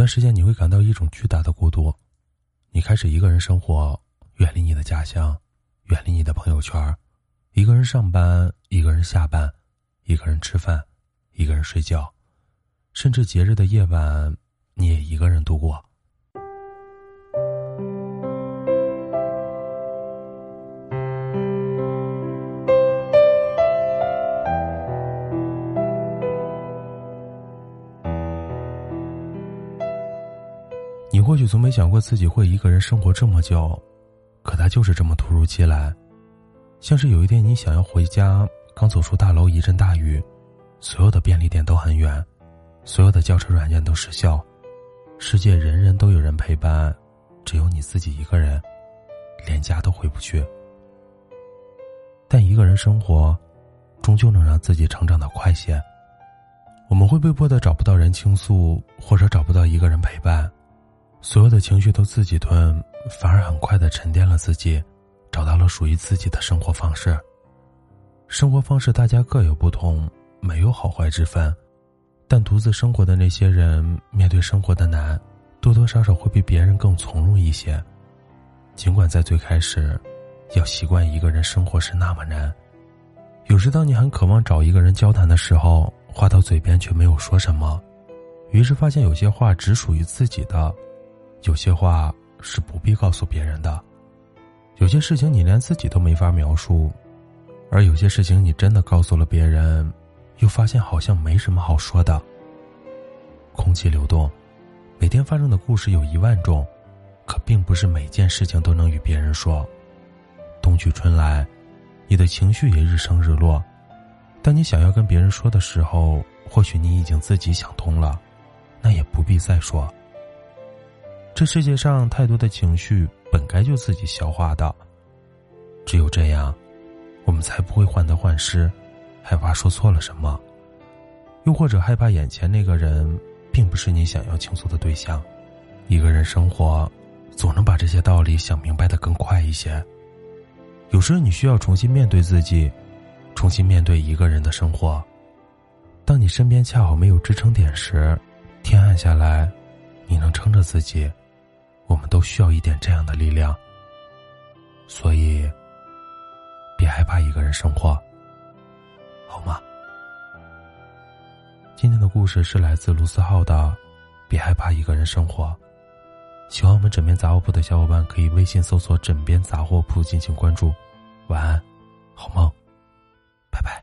段时间你会感到一种巨大的孤独，你开始一个人生活，远离你的家乡，远离你的朋友圈，一个人上班，一个人下班，一个人吃饭，一个人睡觉，甚至节日的夜晚，你也一个人度过。或许从没想过自己会一个人生活这么久，可他就是这么突如其来，像是有一天你想要回家，刚走出大楼，一阵大雨，所有的便利店都很远，所有的叫车软件都失效，世界人人都有人陪伴，只有你自己一个人，连家都回不去。但一个人生活，终究能让自己成长的快些。我们会被迫的找不到人倾诉，或者找不到一个人陪伴。所有的情绪都自己吞，反而很快的沉淀了自己，找到了属于自己的生活方式。生活方式大家各有不同，没有好坏之分，但独自生活的那些人，面对生活的难，多多少少会比别人更从容一些。尽管在最开始，要习惯一个人生活是那么难，有时当你很渴望找一个人交谈的时候，话到嘴边却没有说什么，于是发现有些话只属于自己的。有些话是不必告诉别人的，有些事情你连自己都没法描述，而有些事情你真的告诉了别人，又发现好像没什么好说的。空气流动，每天发生的故事有一万种，可并不是每件事情都能与别人说。冬去春来，你的情绪也日升日落，当你想要跟别人说的时候，或许你已经自己想通了，那也不必再说。这世界上太多的情绪本该就自己消化的，只有这样，我们才不会患得患失，害怕说错了什么，又或者害怕眼前那个人并不是你想要倾诉的对象。一个人生活，总能把这些道理想明白的更快一些。有时你需要重新面对自己，重新面对一个人的生活。当你身边恰好没有支撑点时，天暗下来，你能撑着自己。我们都需要一点这样的力量，所以别害怕一个人生活，好吗？今天的故事是来自卢思浩的《别害怕一个人生活》。喜欢我们枕边杂货铺的小伙伴，可以微信搜索“枕边杂货铺”进行关注。晚安，好梦。拜拜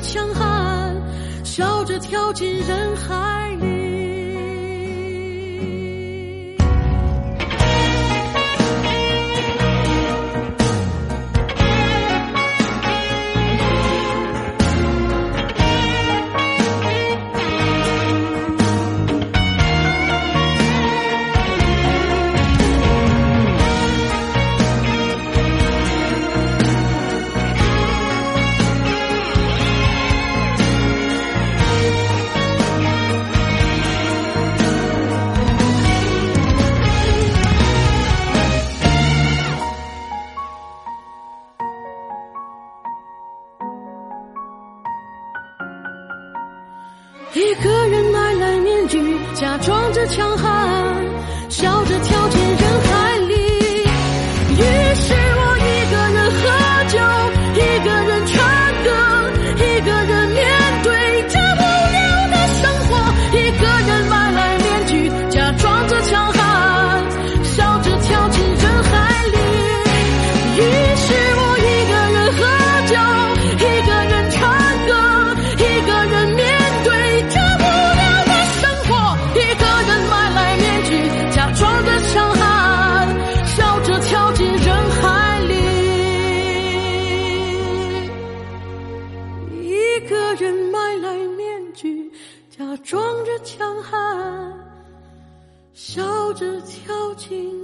强悍笑着跳进人海里。一个人买来面具，假装着强悍，笑着跳进。轻